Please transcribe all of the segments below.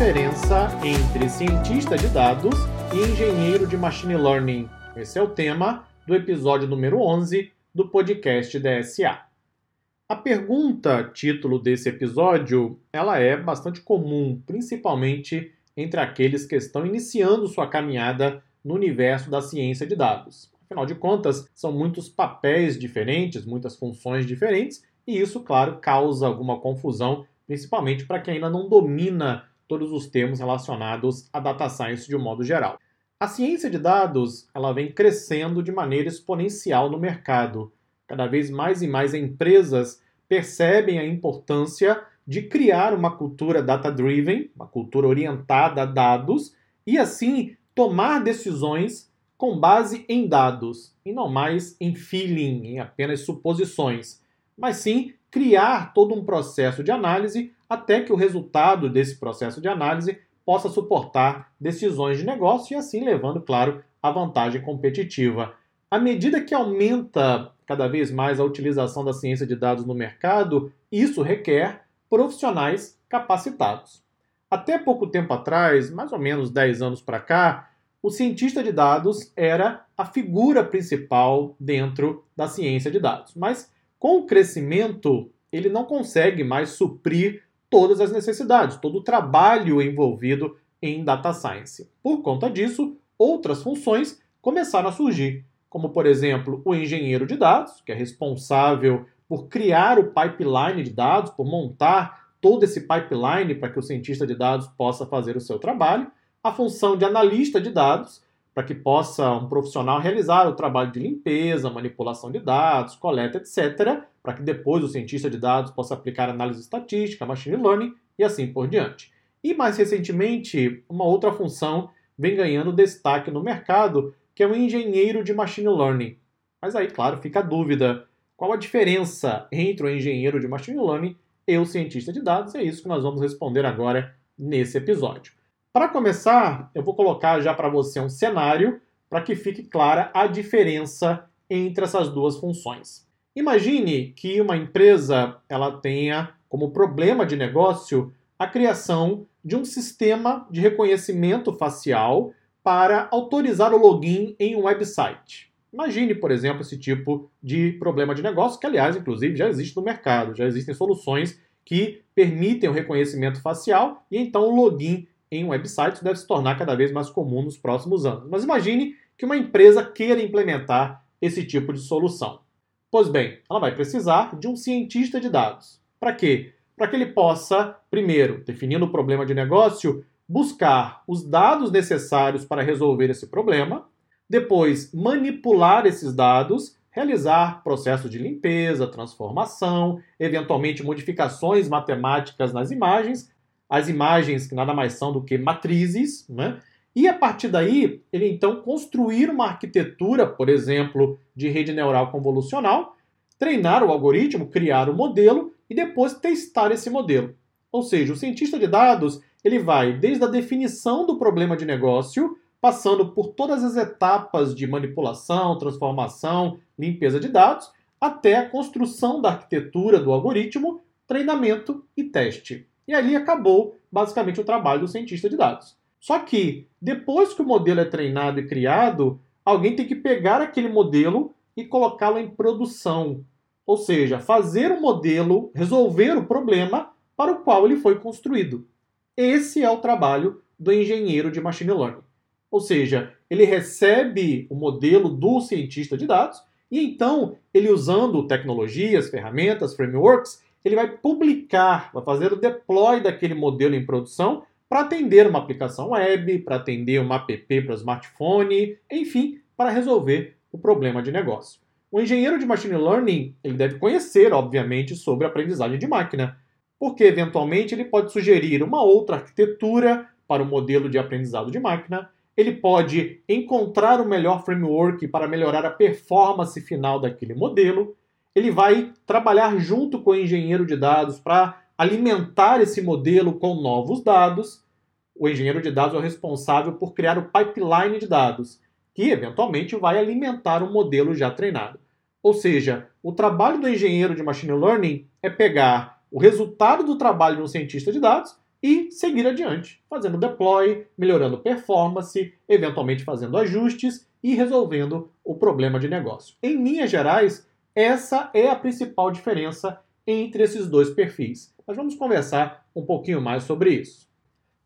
diferença entre cientista de dados e engenheiro de machine learning? Esse é o tema do episódio número 11 do podcast DSA. A pergunta título desse episódio, ela é bastante comum, principalmente entre aqueles que estão iniciando sua caminhada no universo da ciência de dados. Afinal de contas, são muitos papéis diferentes, muitas funções diferentes, e isso, claro, causa alguma confusão, principalmente para quem ainda não domina todos os termos relacionados à data science de um modo geral. A ciência de dados ela vem crescendo de maneira exponencial no mercado. Cada vez mais e mais empresas percebem a importância de criar uma cultura data-driven, uma cultura orientada a dados, e assim tomar decisões com base em dados, e não mais em feeling, em apenas suposições, mas sim criar todo um processo de análise até que o resultado desse processo de análise possa suportar decisões de negócio e assim levando, claro, a vantagem competitiva. À medida que aumenta cada vez mais a utilização da ciência de dados no mercado, isso requer profissionais capacitados. Até pouco tempo atrás, mais ou menos 10 anos para cá, o cientista de dados era a figura principal dentro da ciência de dados. Mas com o crescimento, ele não consegue mais suprir todas as necessidades, todo o trabalho envolvido em data science. Por conta disso, outras funções começaram a surgir, como por exemplo o engenheiro de dados, que é responsável por criar o pipeline de dados, por montar todo esse pipeline para que o cientista de dados possa fazer o seu trabalho, a função de analista de dados, para que possa um profissional realizar o trabalho de limpeza, manipulação de dados, coleta, etc., para que depois o cientista de dados possa aplicar análise estatística, machine learning e assim por diante. E mais recentemente, uma outra função vem ganhando destaque no mercado, que é o engenheiro de machine learning. Mas aí, claro, fica a dúvida: qual a diferença entre o engenheiro de machine learning e o cientista de dados? É isso que nós vamos responder agora nesse episódio. Para começar, eu vou colocar já para você um cenário para que fique clara a diferença entre essas duas funções. Imagine que uma empresa ela tenha como problema de negócio a criação de um sistema de reconhecimento facial para autorizar o login em um website. Imagine, por exemplo, esse tipo de problema de negócio, que aliás, inclusive, já existe no mercado, já existem soluções que permitem o reconhecimento facial e então o login em um website deve se tornar cada vez mais comum nos próximos anos. Mas imagine que uma empresa queira implementar esse tipo de solução. Pois bem, ela vai precisar de um cientista de dados. Para quê? Para que ele possa, primeiro, definindo o problema de negócio, buscar os dados necessários para resolver esse problema, depois manipular esses dados, realizar processos de limpeza, transformação, eventualmente modificações matemáticas nas imagens, as imagens que nada mais são do que matrizes, né? E a partir daí, ele então construir uma arquitetura, por exemplo, de rede neural convolucional, treinar o algoritmo, criar o modelo e depois testar esse modelo. Ou seja, o cientista de dados, ele vai desde a definição do problema de negócio, passando por todas as etapas de manipulação, transformação, limpeza de dados, até a construção da arquitetura do algoritmo, treinamento e teste. E ali acabou basicamente o trabalho do cientista de dados. Só que, depois que o modelo é treinado e criado, alguém tem que pegar aquele modelo e colocá-lo em produção. Ou seja, fazer o modelo resolver o problema para o qual ele foi construído. Esse é o trabalho do engenheiro de machine learning. Ou seja, ele recebe o modelo do cientista de dados e então ele usando tecnologias, ferramentas, frameworks, ele vai publicar, vai fazer o deploy daquele modelo em produção para atender uma aplicação web, para atender uma app para smartphone, enfim, para resolver o problema de negócio. O engenheiro de machine learning ele deve conhecer, obviamente, sobre aprendizagem de máquina, porque eventualmente ele pode sugerir uma outra arquitetura para o modelo de aprendizado de máquina, ele pode encontrar o melhor framework para melhorar a performance final daquele modelo, ele vai trabalhar junto com o engenheiro de dados para alimentar esse modelo com novos dados. O engenheiro de dados é o responsável por criar o pipeline de dados, que eventualmente vai alimentar o modelo já treinado. Ou seja, o trabalho do engenheiro de machine learning é pegar o resultado do trabalho de um cientista de dados, e seguir adiante, fazendo deploy, melhorando performance, eventualmente fazendo ajustes e resolvendo o problema de negócio. Em linhas gerais, essa é a principal diferença entre esses dois perfis. Mas vamos conversar um pouquinho mais sobre isso.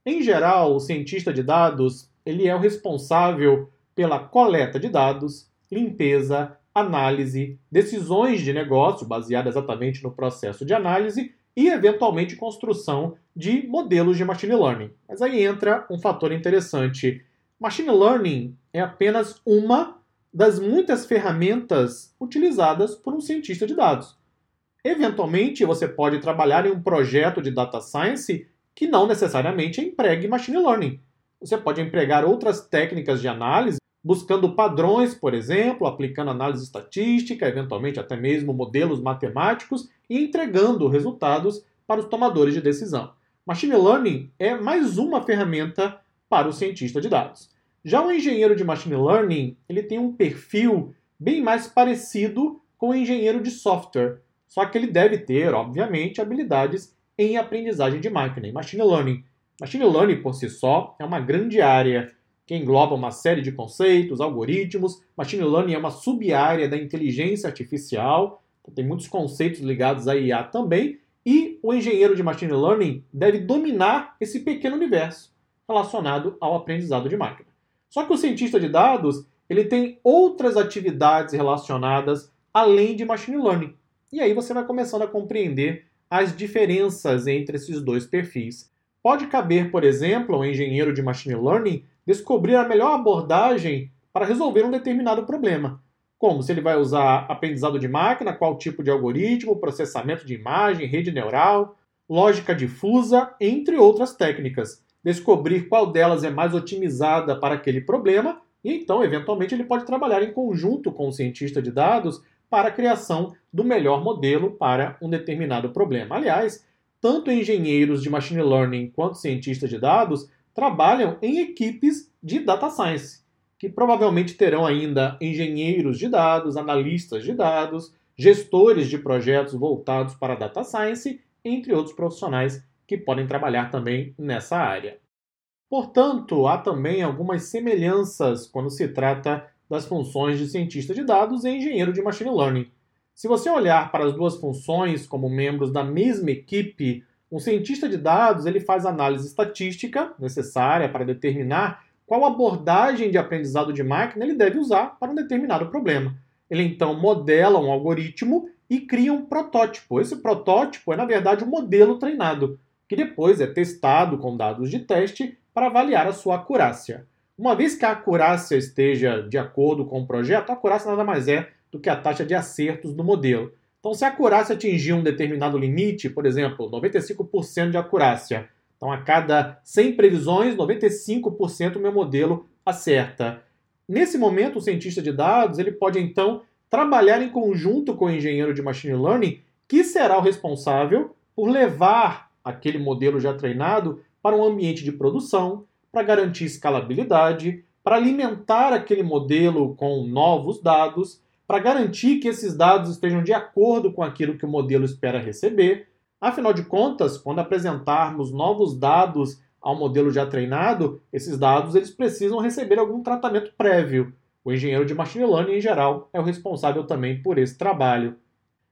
Em geral, o cientista de dados ele é o responsável pela coleta de dados, limpeza, análise, decisões de negócio baseadas exatamente no processo de análise e, eventualmente, construção de modelos de machine learning. Mas aí entra um fator interessante. Machine learning é apenas uma das muitas ferramentas utilizadas por um cientista de dados. Eventualmente, você pode trabalhar em um projeto de data science que não necessariamente empregue machine learning. Você pode empregar outras técnicas de análise, buscando padrões, por exemplo, aplicando análise estatística, eventualmente até mesmo modelos matemáticos e entregando resultados para os tomadores de decisão. Machine Learning é mais uma ferramenta para o cientista de dados. Já o engenheiro de Machine Learning, ele tem um perfil bem mais parecido com o engenheiro de software, só que ele deve ter, obviamente, habilidades em aprendizagem de máquina, em Machine Learning. Machine Learning, por si só, é uma grande área que engloba uma série de conceitos, algoritmos. Machine Learning é uma sub-área da inteligência artificial, então tem muitos conceitos ligados à IA também, e o engenheiro de Machine Learning deve dominar esse pequeno universo relacionado ao aprendizado de máquina. Só que o cientista de dados ele tem outras atividades relacionadas além de Machine Learning. E aí você vai começando a compreender as diferenças entre esses dois perfis. Pode caber, por exemplo, ao engenheiro de Machine Learning descobrir a melhor abordagem para resolver um determinado problema. Como se ele vai usar aprendizado de máquina, qual tipo de algoritmo, processamento de imagem, rede neural, lógica difusa, entre outras técnicas. Descobrir qual delas é mais otimizada para aquele problema e então, eventualmente, ele pode trabalhar em conjunto com o cientista de dados para a criação do melhor modelo para um determinado problema. Aliás, tanto engenheiros de machine learning quanto cientistas de dados trabalham em equipes de data science, que provavelmente terão ainda engenheiros de dados, analistas de dados, gestores de projetos voltados para data science, entre outros profissionais que podem trabalhar também nessa área. Portanto, há também algumas semelhanças quando se trata das funções de cientista de dados e engenheiro de machine learning. Se você olhar para as duas funções como membros da mesma equipe, um cientista de dados ele faz análise estatística necessária para determinar qual abordagem de aprendizado de máquina ele deve usar para um determinado problema. Ele então modela um algoritmo e cria um protótipo. Esse protótipo é, na verdade, um modelo treinado, que depois é testado com dados de teste para avaliar a sua acurácia. Uma vez que a acurácia esteja de acordo com o projeto, a acurácia nada mais é do que a taxa de acertos do modelo. Então, se a acurácia atingir um determinado limite, por exemplo, 95% de acurácia, então a cada 100 previsões, 95% o meu modelo acerta. Nesse momento, o cientista de dados ele pode então trabalhar em conjunto com o engenheiro de machine learning, que será o responsável por levar aquele modelo já treinado para um ambiente de produção, para garantir escalabilidade, para alimentar aquele modelo com novos dados para garantir que esses dados estejam de acordo com aquilo que o modelo espera receber. Afinal de contas, quando apresentarmos novos dados ao modelo já treinado, esses dados eles precisam receber algum tratamento prévio. O engenheiro de machine learning, em geral, é o responsável também por esse trabalho.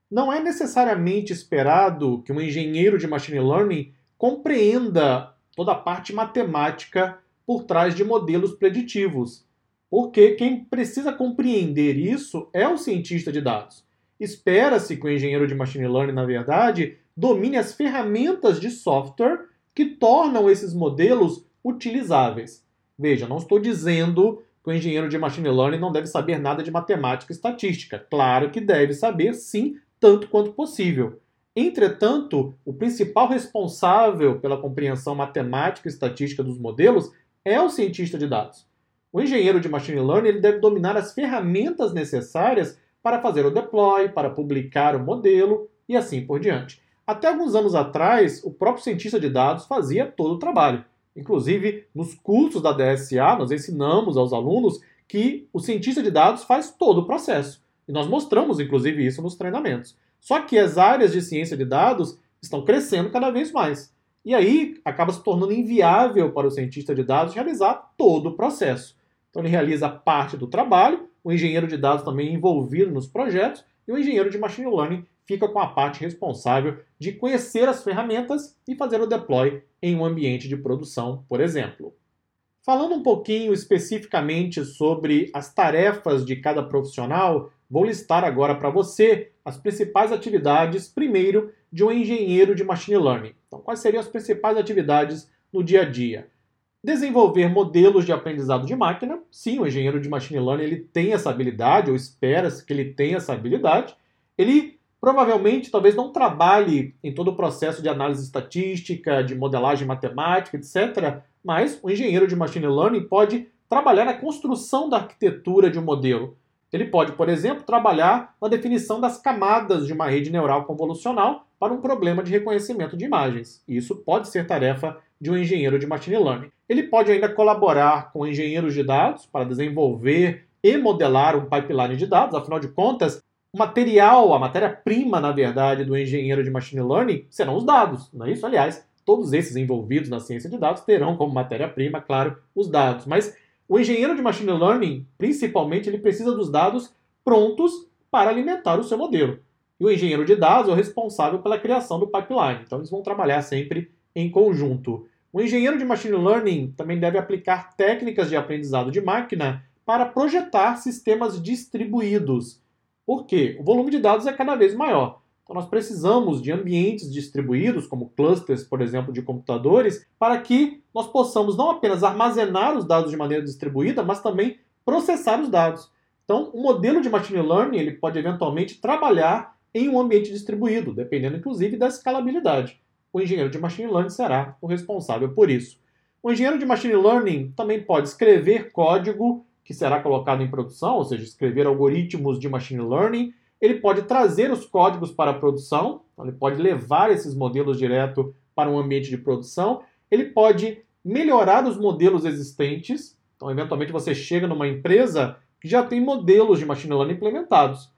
Não é necessariamente esperado que um engenheiro de machine learning compreenda toda a parte matemática por trás de modelos preditivos. Porque quem precisa compreender isso é o cientista de dados. Espera-se que o engenheiro de machine learning, na verdade, domine as ferramentas de software que tornam esses modelos utilizáveis. Veja, não estou dizendo que o engenheiro de machine learning não deve saber nada de matemática e estatística. Claro que deve saber, sim, tanto quanto possível. Entretanto, o principal responsável pela compreensão matemática e estatística dos modelos é o cientista de dados. O engenheiro de machine learning ele deve dominar as ferramentas necessárias para fazer o deploy, para publicar o modelo e assim por diante. Até alguns anos atrás, o próprio cientista de dados fazia todo o trabalho. Inclusive, nos cursos da DSA, nós ensinamos aos alunos que o cientista de dados faz todo o processo. E nós mostramos, inclusive, isso nos treinamentos. Só que as áreas de ciência de dados estão crescendo cada vez mais. E aí acaba se tornando inviável para o cientista de dados realizar todo o processo. Então ele realiza parte do trabalho, o engenheiro de dados também é envolvido nos projetos, e o engenheiro de machine learning fica com a parte responsável de conhecer as ferramentas e fazer o deploy em um ambiente de produção, por exemplo. Falando um pouquinho especificamente sobre as tarefas de cada profissional, vou listar agora para você as principais atividades, primeiro, de um engenheiro de machine learning. Então, quais seriam as principais atividades no dia a dia? Desenvolver modelos de aprendizado de máquina. Sim, o engenheiro de machine learning ele tem essa habilidade, ou espera-se que ele tenha essa habilidade. Ele provavelmente talvez não trabalhe em todo o processo de análise estatística, de modelagem matemática, etc. Mas o engenheiro de machine learning pode trabalhar na construção da arquitetura de um modelo. Ele pode, por exemplo, trabalhar na definição das camadas de uma rede neural convolucional para um problema de reconhecimento de imagens. Isso pode ser tarefa de um engenheiro de machine learning. Ele pode ainda colaborar com engenheiros de dados para desenvolver e modelar um pipeline de dados, afinal de contas, o material, a matéria-prima, na verdade, do engenheiro de machine learning serão os dados, não é isso? Aliás, todos esses envolvidos na ciência de dados terão como matéria-prima, claro, os dados. Mas o engenheiro de machine learning, principalmente, ele precisa dos dados prontos para alimentar o seu modelo. E o engenheiro de dados é o responsável pela criação do pipeline. Então, eles vão trabalhar sempre em conjunto. O engenheiro de machine learning também deve aplicar técnicas de aprendizado de máquina para projetar sistemas distribuídos por quê? O volume de dados é cada vez maior. Então, nós precisamos de ambientes distribuídos, como clusters, por exemplo, de computadores, para que nós possamos não apenas armazenar os dados de maneira distribuída, mas também processar os dados. Então, o modelo de machine learning ele pode eventualmente trabalhar em um ambiente distribuído, dependendo inclusive da escalabilidade. O engenheiro de machine learning será o responsável por isso. O engenheiro de machine learning também pode escrever código que será colocado em produção, ou seja, escrever algoritmos de machine learning. Ele pode trazer os códigos para a produção, então ele pode levar esses modelos direto para um ambiente de produção. Ele pode melhorar os modelos existentes. Então, eventualmente, você chega numa empresa que já tem modelos de machine learning implementados.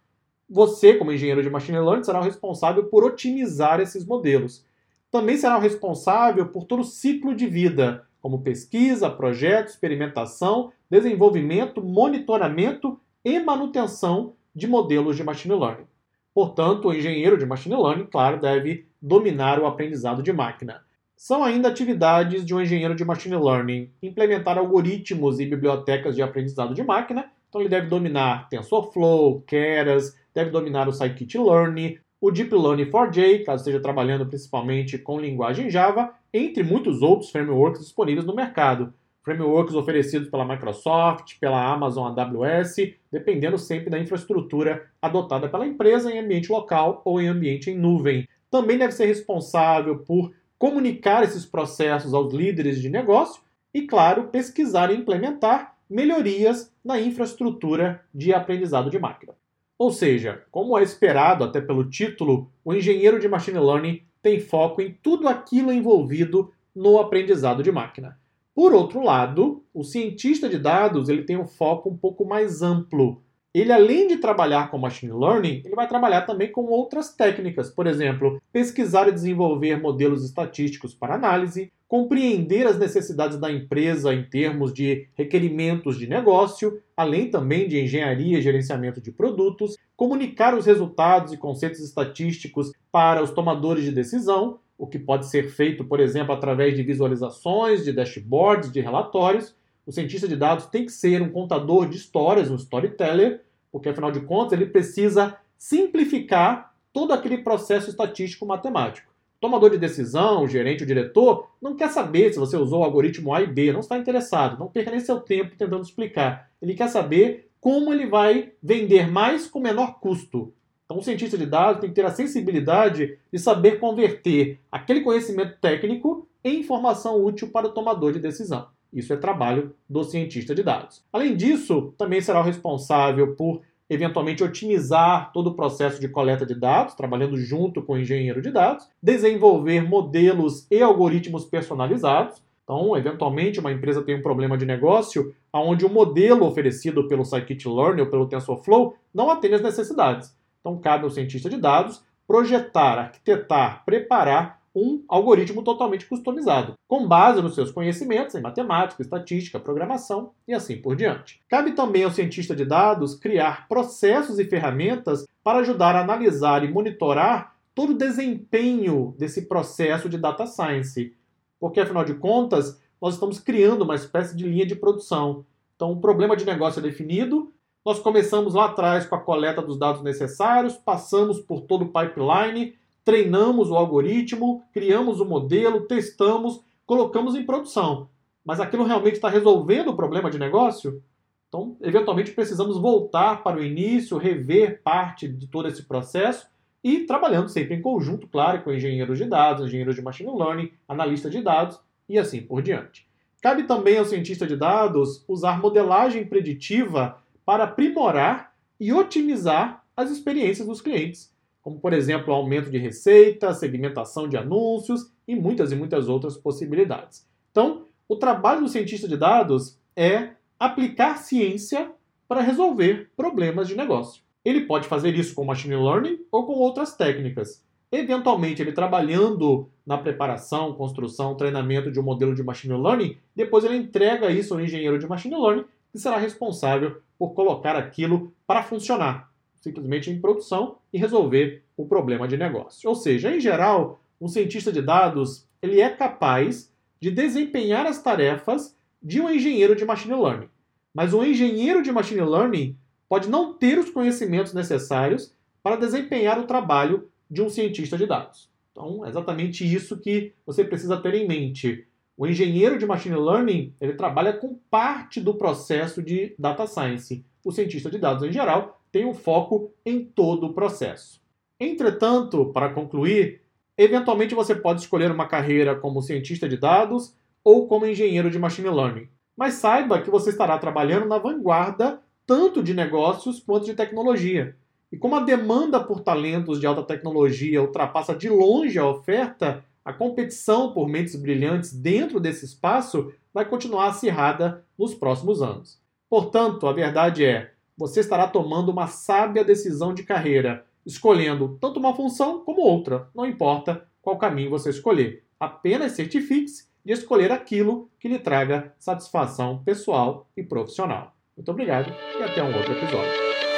Você, como engenheiro de machine learning, será o responsável por otimizar esses modelos. Também será o responsável por todo o ciclo de vida, como pesquisa, projeto, experimentação, desenvolvimento, monitoramento e manutenção de modelos de machine learning. Portanto, o engenheiro de machine learning, claro, deve dominar o aprendizado de máquina. São ainda atividades de um engenheiro de machine learning implementar algoritmos e bibliotecas de aprendizado de máquina. Então, ele deve dominar TensorFlow, Keras, deve dominar o Scikit-learn, o Deep Learning 4J, caso esteja trabalhando principalmente com linguagem Java, entre muitos outros frameworks disponíveis no mercado. Frameworks oferecidos pela Microsoft, pela Amazon AWS, dependendo sempre da infraestrutura adotada pela empresa em ambiente local ou em ambiente em nuvem. Também deve ser responsável por comunicar esses processos aos líderes de negócio e, claro, pesquisar e implementar melhorias na infraestrutura de aprendizado de máquina. Ou seja, como é esperado até pelo título, o engenheiro de machine learning tem foco em tudo aquilo envolvido no aprendizado de máquina. Por outro lado, o cientista de dados ele tem um foco um pouco mais amplo. Ele, além de trabalhar com machine learning, ele vai trabalhar também com outras técnicas, por exemplo, pesquisar e desenvolver modelos estatísticos para análise, compreender as necessidades da empresa em termos de requerimentos de negócio, além também de engenharia e gerenciamento de produtos, comunicar os resultados e conceitos estatísticos para os tomadores de decisão, o que pode ser feito, por exemplo, através de visualizações, de dashboards, de relatórios. O cientista de dados tem que ser um contador de histórias, um storyteller, porque afinal de contas ele precisa simplificar todo aquele processo estatístico matemático tomador de decisão, o gerente, o diretor, não quer saber se você usou o algoritmo A e B, não está interessado, não perca nem seu tempo tentando explicar. Ele quer saber como ele vai vender mais com menor custo. Então, o cientista de dados tem que ter a sensibilidade de saber converter aquele conhecimento técnico em informação útil para o tomador de decisão. Isso é trabalho do cientista de dados. Além disso, também será o responsável por eventualmente otimizar todo o processo de coleta de dados, trabalhando junto com o engenheiro de dados, desenvolver modelos e algoritmos personalizados. Então, eventualmente, uma empresa tem um problema de negócio onde o modelo oferecido pelo Scikit-learn ou pelo TensorFlow não atende às necessidades. Então, cabe ao cientista de dados projetar, arquitetar, preparar um algoritmo totalmente customizado, com base nos seus conhecimentos em matemática, estatística, programação e assim por diante. Cabe também ao cientista de dados criar processos e ferramentas para ajudar a analisar e monitorar todo o desempenho desse processo de data science, porque afinal de contas, nós estamos criando uma espécie de linha de produção. Então, o problema de negócio é definido, nós começamos lá atrás com a coleta dos dados necessários, passamos por todo o pipeline, treinamos o algoritmo, criamos o modelo, testamos, colocamos em produção. Mas aquilo realmente está resolvendo o problema de negócio? Então, eventualmente, precisamos voltar para o início, rever parte de todo esse processo e trabalhando sempre em conjunto, claro, com engenheiros de dados, engenheiros de machine learning, analistas de dados e assim por diante. Cabe também ao cientista de dados usar modelagem preditiva para aprimorar e otimizar as experiências dos clientes como por exemplo aumento de receita, segmentação de anúncios e muitas e muitas outras possibilidades. Então, o trabalho do cientista de dados é aplicar ciência para resolver problemas de negócio. Ele pode fazer isso com machine learning ou com outras técnicas. Eventualmente, ele trabalhando na preparação, construção, treinamento de um modelo de machine learning, depois ele entrega isso ao engenheiro de machine learning, que será responsável por colocar aquilo para funcionar, simplesmente em produção e resolver o problema de negócio. Ou seja, em geral, um cientista de dados ele é capaz de desempenhar as tarefas de um engenheiro de machine learning. Mas um engenheiro de machine learning pode não ter os conhecimentos necessários para desempenhar o trabalho de um cientista de dados. Então, é exatamente isso que você precisa ter em mente. O engenheiro de machine learning, ele trabalha com parte do processo de data science. O cientista de dados em geral tem um foco em todo o processo. Entretanto, para concluir, eventualmente você pode escolher uma carreira como cientista de dados ou como engenheiro de machine learning. Mas saiba que você estará trabalhando na vanguarda tanto de negócios quanto de tecnologia. E como a demanda por talentos de alta tecnologia ultrapassa de longe a oferta, a competição por mentes brilhantes dentro desse espaço vai continuar acirrada nos próximos anos. Portanto, a verdade é, você estará tomando uma sábia decisão de carreira, escolhendo tanto uma função como outra, não importa qual caminho você escolher. Apenas certifique-se de escolher aquilo que lhe traga satisfação pessoal e profissional. Muito obrigado e até um outro episódio.